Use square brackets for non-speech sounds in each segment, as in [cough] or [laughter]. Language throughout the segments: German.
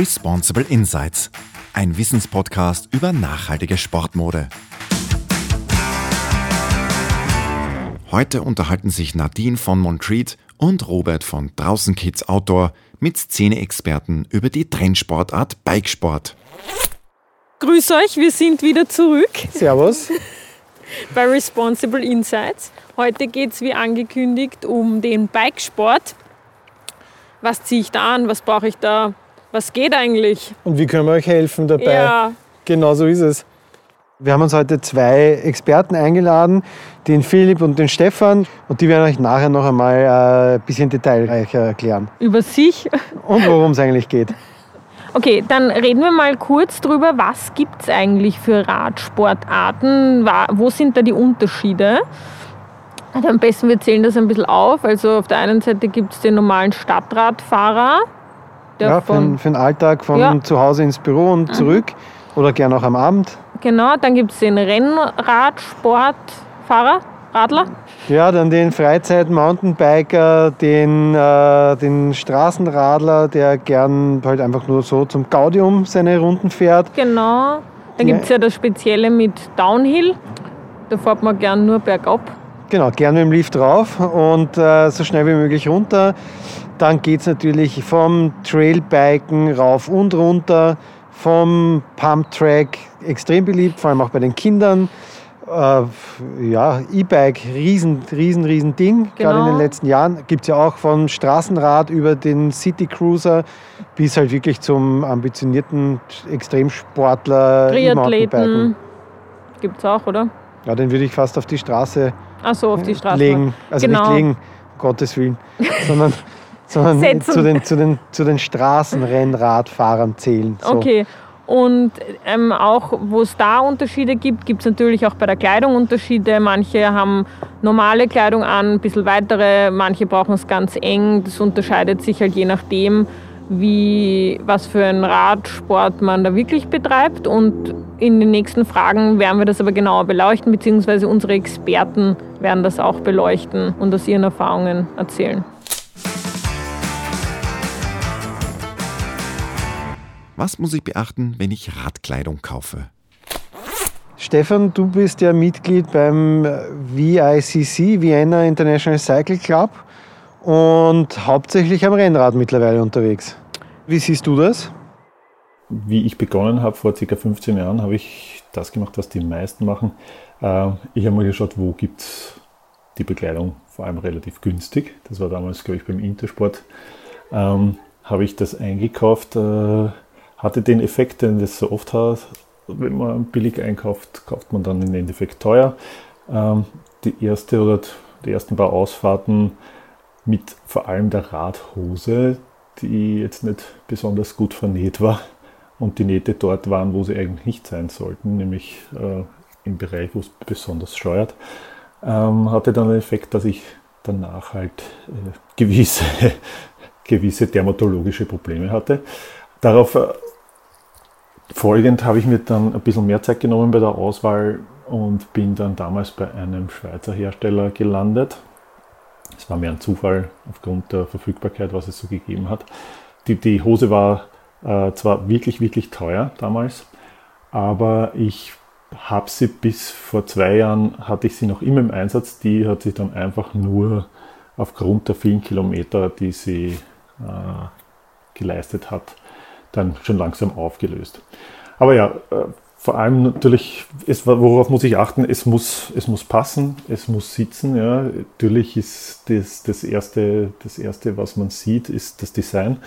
Responsible Insights, ein Wissenspodcast über nachhaltige Sportmode. Heute unterhalten sich Nadine von Montreat und Robert von Draußen Kids Outdoor mit Szene-Experten über die Trendsportart Bikesport. Grüß euch, wir sind wieder zurück. Servus. [laughs] bei Responsible Insights. Heute geht es wie angekündigt um den Bikesport. Was ziehe ich da an? Was brauche ich da? Was geht eigentlich? Und wie können wir euch helfen dabei? Ja. Genau so ist es. Wir haben uns heute zwei Experten eingeladen, den Philipp und den Stefan. Und die werden euch nachher noch einmal äh, ein bisschen detailreicher erklären. Über sich. Und worum es eigentlich geht. [laughs] Okay, dann reden wir mal kurz drüber, was gibt es eigentlich für Radsportarten? Wo sind da die Unterschiede? Also am besten wir zählen das ein bisschen auf. Also auf der einen Seite gibt es den normalen Stadtradfahrer. Ja, für, von, für den Alltag von ja. zu Hause ins Büro und mhm. zurück mhm. oder gern auch am Abend. Genau, dann gibt es den Rennradsportfahrer, Radler. Ja, dann den Freizeit-Mountainbiker, den, äh, den Straßenradler, der gern halt einfach nur so zum Gaudium seine Runden fährt. Genau. Dann gibt es ja das Spezielle mit Downhill. Da fährt man gern nur bergab. Genau, gern mit dem Lift drauf und äh, so schnell wie möglich runter. Dann geht es natürlich vom Trailbiken rauf und runter vom Pumptrack extrem beliebt, vor allem auch bei den Kindern. Äh, ja, E-Bike, riesen, riesen, riesen Ding, genau. gerade in den genau. letzten Jahren. Gibt es ja auch vom Straßenrad über den City Cruiser bis halt wirklich zum ambitionierten Extremsportler. Triathleten gibt es auch, oder? Ja, den würde ich fast auf die Straße Ach so, auf die Straße legen. Also genau. nicht legen, um Gottes Willen, [laughs] sondern sondern zu den, zu, den, zu den Straßenrennradfahrern zählen. So. Okay. Und ähm, auch, wo es da Unterschiede gibt, gibt es natürlich auch bei der Kleidung Unterschiede. Manche haben normale Kleidung an, ein bisschen weitere, manche brauchen es ganz eng. Das unterscheidet sich halt je nachdem, wie, was für einen Radsport man da wirklich betreibt. Und in den nächsten Fragen werden wir das aber genauer beleuchten, beziehungsweise unsere Experten werden das auch beleuchten und aus ihren Erfahrungen erzählen. Was muss ich beachten, wenn ich Radkleidung kaufe? Stefan, du bist ja Mitglied beim VICC, Vienna International Cycle Club, und hauptsächlich am Rennrad mittlerweile unterwegs. Wie siehst du das? Wie ich begonnen habe, vor ca. 15 Jahren, habe ich das gemacht, was die meisten machen. Äh, ich habe mal geschaut, wo gibt es die Bekleidung vor allem relativ günstig. Das war damals, glaube ich, beim Intersport. Ähm, habe ich das eingekauft, äh, hatte den Effekt, den das so oft hat. Wenn man billig einkauft, kauft man dann im Endeffekt teuer. Ähm, die erste oder die ersten paar Ausfahrten mit vor allem der Radhose, die jetzt nicht besonders gut vernäht war und die Nähte dort waren, wo sie eigentlich nicht sein sollten, nämlich äh, im Bereich, wo es besonders steuert, ähm, hatte dann den Effekt, dass ich danach halt äh, gewisse, [laughs] gewisse dermatologische Probleme hatte. Darauf äh, folgend habe ich mir dann ein bisschen mehr Zeit genommen bei der Auswahl und bin dann damals bei einem Schweizer Hersteller gelandet. Es war mehr ein Zufall aufgrund der Verfügbarkeit, was es so gegeben hat. Die, die Hose war äh, zwar wirklich, wirklich teuer damals, aber ich habe sie bis vor zwei Jahren, hatte ich sie noch immer im Einsatz. Die hat sich dann einfach nur aufgrund der vielen Kilometer, die sie äh, geleistet hat, dann schon langsam aufgelöst. Aber ja, äh, vor allem natürlich, es, worauf muss ich achten? Es muss, es muss passen, es muss sitzen. Ja. Natürlich ist das, das, erste, das Erste, was man sieht, ist das Design.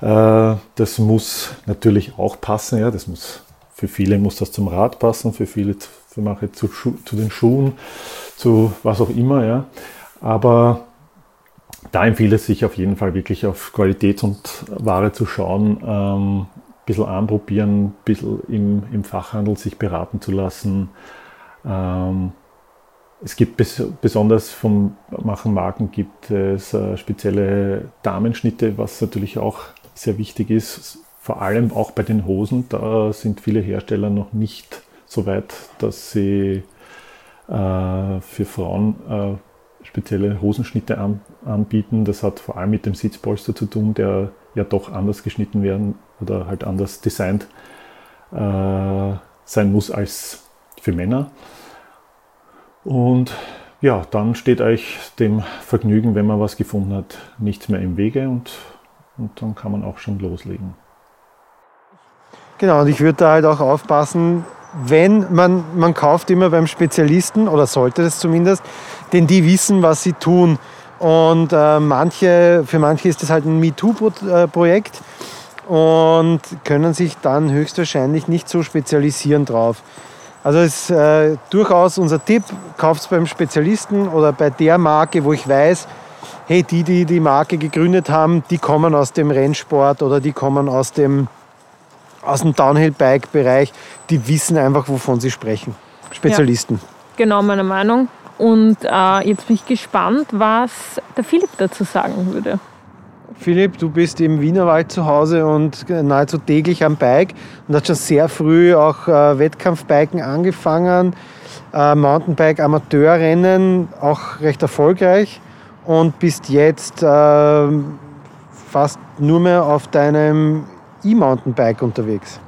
Äh, das muss natürlich auch passen. Ja. Das muss, für viele muss das zum Rad passen, für viele, für manche zu, zu den Schuhen, zu was auch immer. Ja. Aber da empfiehlt es sich auf jeden Fall wirklich auf Qualität und Ware zu schauen, ähm, ein bisschen anprobieren, ein bisschen im, im Fachhandel sich beraten zu lassen. Ähm, es gibt bes besonders vom Machen Marken gibt es äh, spezielle Damenschnitte, was natürlich auch sehr wichtig ist. Vor allem auch bei den Hosen, da sind viele Hersteller noch nicht so weit, dass sie äh, für Frauen äh, spezielle Hosenschnitte an, anbieten. Das hat vor allem mit dem Sitzpolster zu tun, der ja doch anders geschnitten werden oder halt anders designt äh, sein muss als für Männer. Und ja, dann steht euch dem Vergnügen, wenn man was gefunden hat, nichts mehr im Wege und, und dann kann man auch schon loslegen. Genau, und ich würde da halt auch aufpassen, wenn man, man kauft immer beim Spezialisten, oder sollte das zumindest, denn die wissen, was sie tun. Und äh, manche, für manche ist das halt ein MeToo-Projekt und können sich dann höchstwahrscheinlich nicht so spezialisieren drauf. Also ist äh, durchaus unser Tipp, kauft es beim Spezialisten oder bei der Marke, wo ich weiß, hey, die, die die Marke gegründet haben, die kommen aus dem Rennsport oder die kommen aus dem, aus dem Downhill-Bike-Bereich, die wissen einfach, wovon sie sprechen. Spezialisten. Ja, genau meine Meinung. Und äh, jetzt bin ich gespannt, was der Philipp dazu sagen würde. Philipp, du bist im Wienerwald zu Hause und nahezu täglich am Bike und hast schon sehr früh auch äh, Wettkampfbiken angefangen, äh, Mountainbike-Amateurrennen, auch recht erfolgreich und bist jetzt äh, fast nur mehr auf deinem E-Mountainbike unterwegs.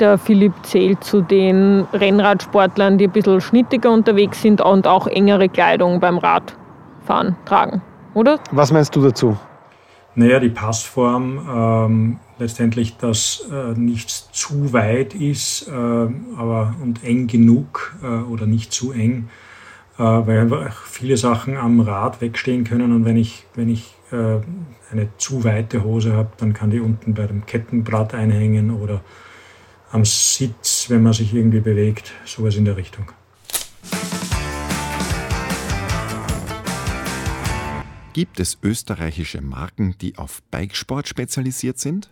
Der Philipp zählt zu den Rennradsportlern, die ein bisschen schnittiger unterwegs sind und auch engere Kleidung beim Radfahren tragen, oder? Was meinst du dazu? Naja, die Passform ähm, letztendlich, dass äh, nichts zu weit ist, äh, aber und eng genug äh, oder nicht zu eng, äh, weil einfach viele Sachen am Rad wegstehen können und wenn ich, wenn ich äh, eine zu weite Hose habe, dann kann die unten bei dem Kettenblatt einhängen oder am Sitz, wenn man sich irgendwie bewegt, sowas in der Richtung. Gibt es österreichische Marken, die auf Bikesport spezialisiert sind?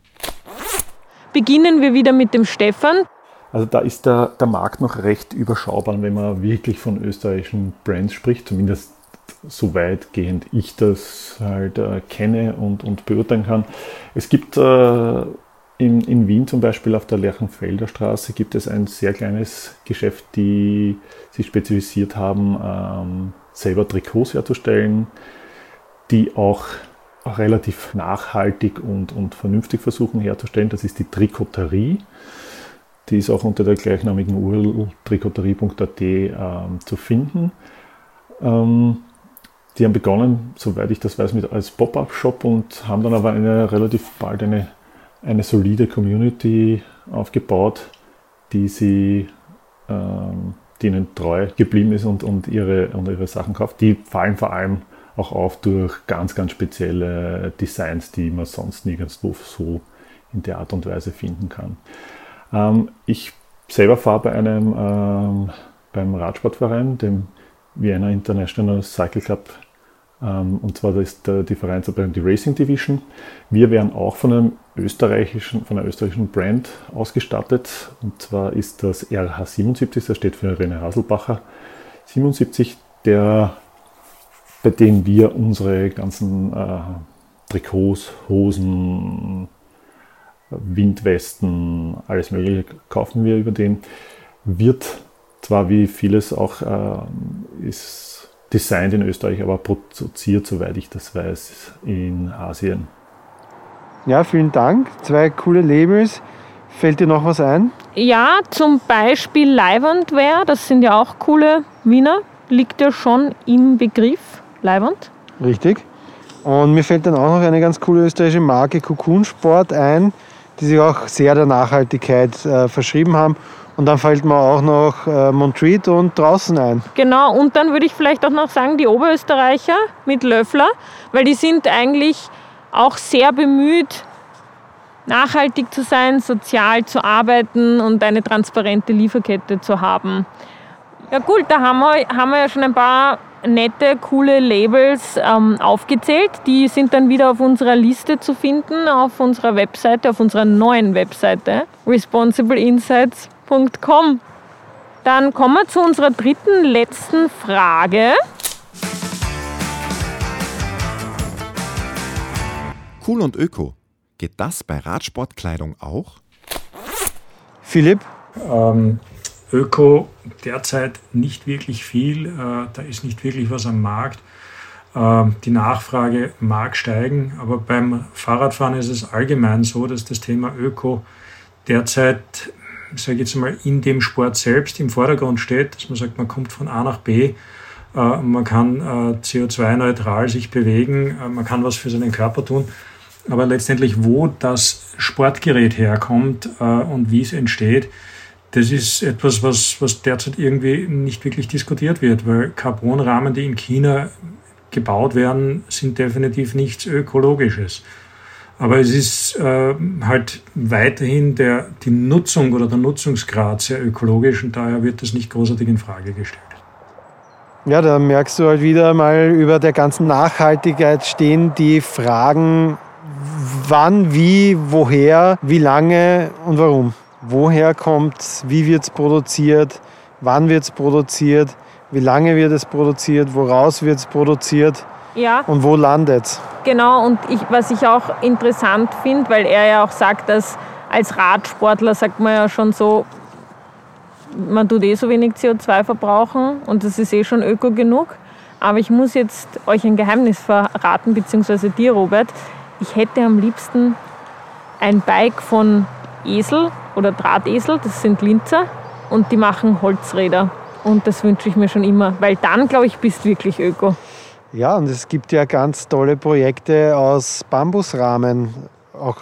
Beginnen wir wieder mit dem Stefan. Also da ist der, der Markt noch recht überschaubar, wenn man wirklich von österreichischen Brands spricht, zumindest so weitgehend ich das halt äh, kenne und, und beurteilen kann. Es gibt äh, in, in Wien zum Beispiel auf der Lerchenfelder Straße gibt es ein sehr kleines Geschäft, die sich spezialisiert haben, ähm, selber Trikots herzustellen die auch relativ nachhaltig und, und vernünftig versuchen herzustellen. Das ist die Trikoterie. Die ist auch unter der gleichnamigen URL trikoterie.at ähm, zu finden. Ähm, die haben begonnen, soweit ich das weiß, mit als Pop-up-Shop und haben dann aber eine relativ bald eine, eine solide Community aufgebaut, die sie ähm, denen treu geblieben ist und, und, ihre, und ihre Sachen kauft. Die fallen vor allem auch auf durch ganz, ganz spezielle Designs, die man sonst nirgendwo so in der Art und Weise finden kann. Ähm, ich selber fahre bei einem ähm, beim Radsportverein, dem Vienna International Cycle Club, und zwar ist die Vereinsabteilung die Racing Division. Wir werden auch von einem österreichischen, von einer österreichischen Brand ausgestattet, und zwar ist das RH77, das steht für René Haselbacher 77, der bei denen wir unsere ganzen äh, Trikots, Hosen, Windwesten, alles Mögliche kaufen wir über den. Wird zwar wie vieles auch äh, ist designt in Österreich, aber produziert, soweit ich das weiß, in Asien. Ja, vielen Dank. Zwei coole Labels. Fällt dir noch was ein? Ja, zum Beispiel Leibandwear, das sind ja auch coole Wiener, liegt ja schon im Begriff. Leiband. Richtig. Und mir fällt dann auch noch eine ganz coole österreichische Marke Cocoon Sport ein, die sich auch sehr der Nachhaltigkeit äh, verschrieben haben. Und dann fällt mir auch noch äh, Montreat und draußen ein. Genau, und dann würde ich vielleicht auch noch sagen, die Oberösterreicher mit Löffler, weil die sind eigentlich auch sehr bemüht, nachhaltig zu sein, sozial zu arbeiten und eine transparente Lieferkette zu haben. Ja gut, da haben wir, haben wir ja schon ein paar nette, coole Labels ähm, aufgezählt. Die sind dann wieder auf unserer Liste zu finden, auf unserer Webseite, auf unserer neuen Webseite, responsibleinsights.com. Dann kommen wir zu unserer dritten, letzten Frage. Cool und Öko. Geht das bei Radsportkleidung auch? Philipp? Ähm, Öko derzeit nicht wirklich viel, äh, da ist nicht wirklich was am Markt. Ähm, die Nachfrage mag steigen, aber beim Fahrradfahren ist es allgemein so, dass das Thema Öko derzeit, sage ich jetzt mal, in dem Sport selbst im Vordergrund steht, dass man sagt, man kommt von A nach B, äh, man kann äh, CO2-neutral sich bewegen, äh, man kann was für seinen Körper tun. Aber letztendlich, wo das Sportgerät herkommt und wie es entsteht, das ist etwas, was, was derzeit irgendwie nicht wirklich diskutiert wird, weil Carbonrahmen, die in China gebaut werden, sind definitiv nichts Ökologisches. Aber es ist äh, halt weiterhin der, die Nutzung oder der Nutzungsgrad sehr ökologisch und daher wird das nicht großartig in Frage gestellt. Ja, da merkst du halt wieder mal über der ganzen Nachhaltigkeit stehen die Fragen, wann, wie, woher, wie lange und warum. Woher kommt es, wie wird es produziert, wann wird es produziert wie lange wird es produziert? Woraus wird es produziert? Ja. Und wo landet es? Genau, und ich, was ich auch interessant finde, weil er ja auch sagt, dass als Radsportler sagt man ja schon so, man tut eh so wenig CO2 verbrauchen und das ist eh schon öko genug. Aber ich muss jetzt euch ein Geheimnis verraten, beziehungsweise dir, Robert. Ich hätte am liebsten ein Bike von Esel oder Drahtesel, das sind Linzer, und die machen Holzräder. Und das wünsche ich mir schon immer, weil dann, glaube ich, bist du wirklich öko. Ja, und es gibt ja ganz tolle Projekte aus Bambusrahmen. Auch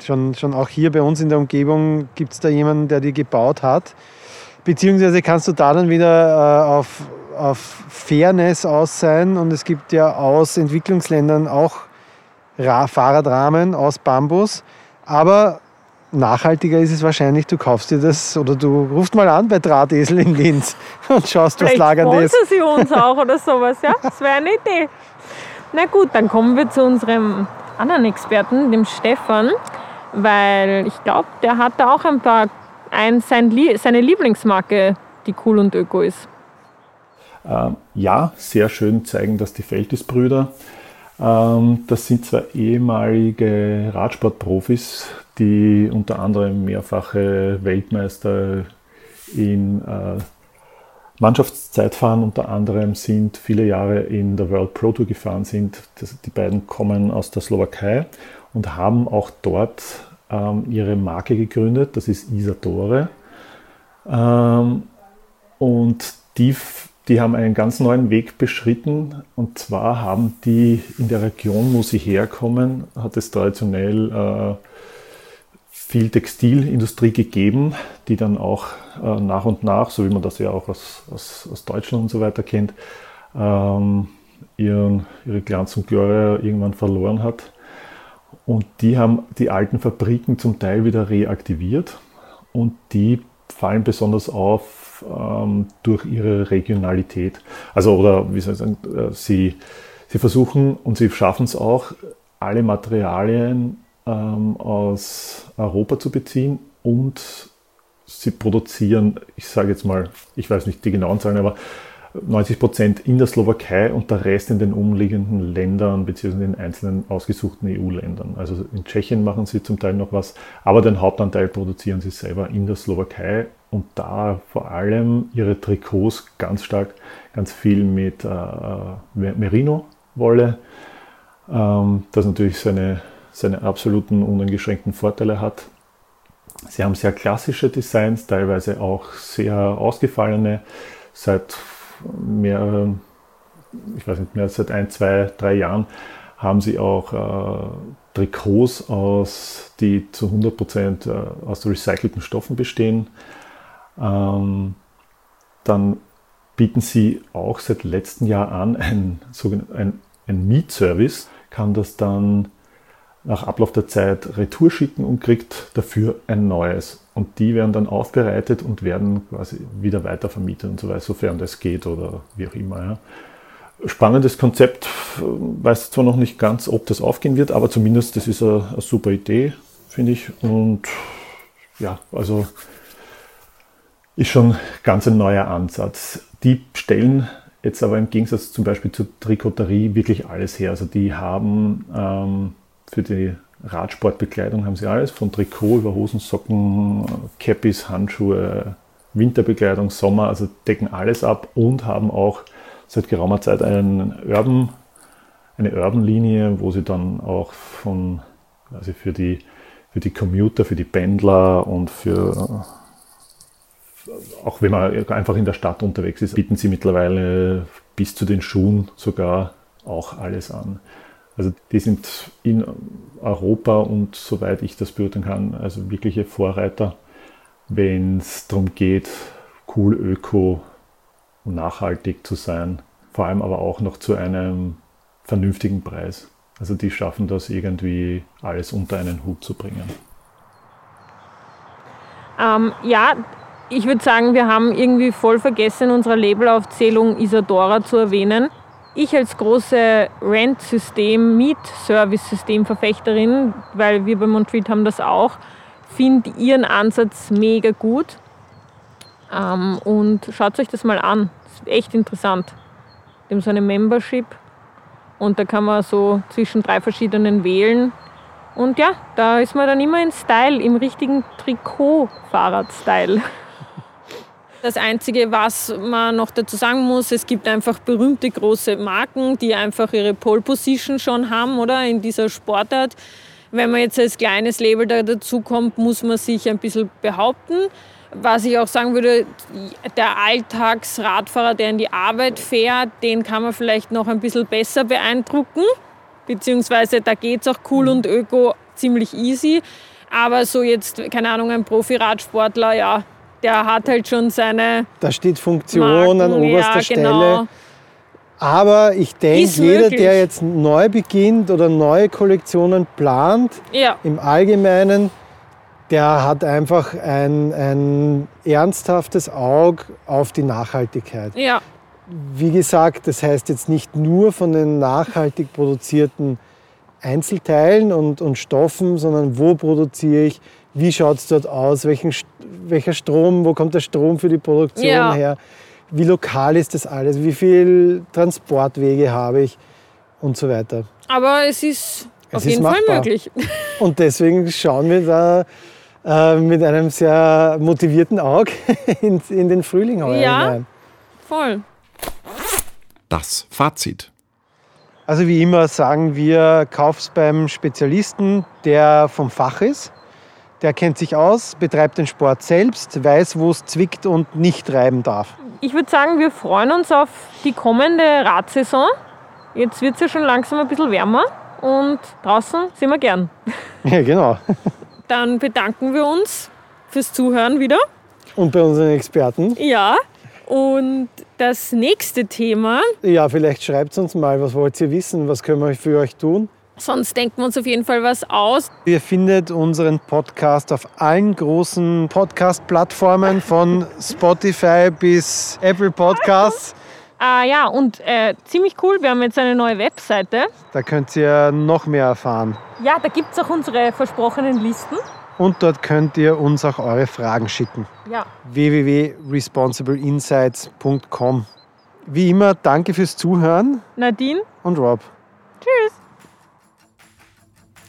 schon, schon auch hier bei uns in der Umgebung gibt es da jemanden, der die gebaut hat. Beziehungsweise kannst du da dann wieder äh, auf, auf Fairness aus sein. Und es gibt ja aus Entwicklungsländern auch Ra Fahrradrahmen aus Bambus. Aber nachhaltiger ist es wahrscheinlich, du kaufst dir das oder du rufst mal an bei Drahtesel in Linz [laughs] und schaust, was lagern ist. sie uns auch oder sowas, ja? Das wäre eine Idee. Na gut, dann kommen wir zu unserem anderen Experten, dem Stefan, weil ich glaube, der hat da auch ein paar, ein, sein, seine Lieblingsmarke, die cool und öko ist. Ähm, ja, sehr schön zeigen das die Feldis-Brüder. Ähm, das sind zwei ehemalige Radsportprofis, die unter anderem mehrfache Weltmeister in äh, Mannschaftszeitfahren unter anderem sind, viele Jahre in der World Pro Tour gefahren sind. Das, die beiden kommen aus der Slowakei und haben auch dort ähm, ihre Marke gegründet. Das ist Isadore. Ähm, und die, die haben einen ganz neuen Weg beschritten. Und zwar haben die in der Region, wo sie herkommen, hat es traditionell äh, viel Textilindustrie gegeben, die dann auch äh, nach und nach, so wie man das ja auch aus, aus, aus Deutschland und so weiter kennt, ähm, ihren, ihre Glanz und Gloria irgendwann verloren hat. Und die haben die alten Fabriken zum Teil wieder reaktiviert und die fallen besonders auf ähm, durch ihre Regionalität. Also, oder wie soll ich sagen, äh, sie, sie versuchen und sie schaffen es auch, alle Materialien ähm, aus Europa zu beziehen und sie produzieren, ich sage jetzt mal, ich weiß nicht die genauen Zahlen, aber 90 Prozent in der Slowakei und der Rest in den umliegenden Ländern bzw. in einzelnen ausgesuchten EU-Ländern. Also in Tschechien machen sie zum Teil noch was, aber den Hauptanteil produzieren sie selber in der Slowakei und da vor allem ihre Trikots ganz stark, ganz viel mit äh, Merino-Wolle, ähm, das natürlich seine seine absoluten uneingeschränkten Vorteile hat. Sie haben sehr klassische Designs, teilweise auch sehr ausgefallene. Seit mehreren, ich weiß nicht mehr, seit ein, zwei, drei Jahren haben sie auch äh, Trikots aus, die zu 100% äh, aus recycelten Stoffen bestehen. Ähm, dann bieten sie auch seit letztem Jahr an ein, ein, ein Mietservice, kann das dann nach Ablauf der Zeit Retour schicken und kriegt dafür ein neues. Und die werden dann aufbereitet und werden quasi wieder weiter vermietet und so weiter, sofern das geht oder wie auch immer. Ja. Spannendes Konzept, weiß zwar noch nicht ganz, ob das aufgehen wird, aber zumindest das ist eine, eine super Idee, finde ich. Und ja, also ist schon ganz ein neuer Ansatz. Die stellen jetzt aber im Gegensatz zum Beispiel zur Trikoterie wirklich alles her. Also die haben ähm, für die Radsportbekleidung haben sie alles, von Trikot über Hosensocken, Cappies, Handschuhe, Winterbekleidung, Sommer, also decken alles ab und haben auch seit geraumer Zeit einen Urban, eine Urban-Linie, wo sie dann auch von, also für die, für die Commuter, für die Pendler und für auch wenn man einfach in der Stadt unterwegs ist, bieten sie mittlerweile bis zu den Schuhen sogar auch alles an. Also die sind in Europa und soweit ich das beurteilen kann, also wirkliche Vorreiter, wenn es darum geht, cool, öko und nachhaltig zu sein. Vor allem aber auch noch zu einem vernünftigen Preis. Also die schaffen das irgendwie alles unter einen Hut zu bringen. Ähm, ja, ich würde sagen, wir haben irgendwie voll vergessen, in unserer Labelaufzählung Isadora zu erwähnen. Ich als große Rent-System, Miet-Service-System-Verfechterin, weil wir bei Montreat haben das auch, finde ihren Ansatz mega gut. Ähm, und schaut euch das mal an. Das ist echt interessant. Haben so eine Membership und da kann man so zwischen drei verschiedenen wählen. Und ja, da ist man dann immer in Style, im richtigen Trikot-Fahrrad-Style. Das Einzige, was man noch dazu sagen muss, es gibt einfach berühmte große Marken, die einfach ihre Pole Position schon haben, oder in dieser Sportart. Wenn man jetzt als kleines Label da dazu kommt, muss man sich ein bisschen behaupten. Was ich auch sagen würde, der Alltagsradfahrer, der in die Arbeit fährt, den kann man vielleicht noch ein bisschen besser beeindrucken. Beziehungsweise da geht es auch cool mhm. und öko ziemlich easy. Aber so jetzt, keine Ahnung, ein Profi-Radsportler, ja, der hat halt schon seine. Da steht Funktion Marken, an oberster ja, genau. Stelle. Aber ich denke, jeder, möglich. der jetzt neu beginnt oder neue Kollektionen plant, ja. im Allgemeinen, der hat einfach ein, ein ernsthaftes Auge auf die Nachhaltigkeit. Ja. Wie gesagt, das heißt jetzt nicht nur von den nachhaltig produzierten Einzelteilen und, und Stoffen, sondern wo produziere ich, wie schaut es dort aus, welchen, welcher Strom, wo kommt der Strom für die Produktion ja. her, wie lokal ist das alles, wie viele Transportwege habe ich und so weiter. Aber es ist es auf ist jeden machbar. Fall möglich. [laughs] Und deswegen schauen wir da äh, mit einem sehr motivierten Auge [laughs] in, in den Frühling heuer ja, hinein. voll. Das Fazit. Also wie immer sagen wir, kauf's beim Spezialisten, der vom Fach ist der kennt sich aus, betreibt den Sport selbst, weiß, wo es zwickt und nicht reiben darf. Ich würde sagen, wir freuen uns auf die kommende Radsaison. Jetzt wird es ja schon langsam ein bisschen wärmer und draußen sind wir gern. [laughs] Ja, genau. Dann bedanken wir uns fürs Zuhören wieder. Und bei unseren Experten. Ja. Und das nächste Thema. Ja, vielleicht schreibt uns mal, was wollt ihr wissen, was können wir für euch tun? Sonst denken wir uns auf jeden Fall was aus. Ihr findet unseren Podcast auf allen großen Podcast-Plattformen von Spotify bis Apple Podcasts. Ah ja, und äh, ziemlich cool, wir haben jetzt eine neue Webseite. Da könnt ihr noch mehr erfahren. Ja, da gibt es auch unsere versprochenen Listen. Und dort könnt ihr uns auch eure Fragen schicken. Ja. www.responsibleinsights.com. Wie immer, danke fürs Zuhören. Nadine und Rob. Tschüss.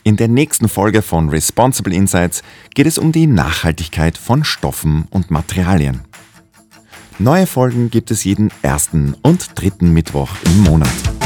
In der nächsten Folge von Responsible Insights geht es um die Nachhaltigkeit von Stoffen und Materialien. Neue Folgen gibt es jeden ersten und dritten Mittwoch im Monat.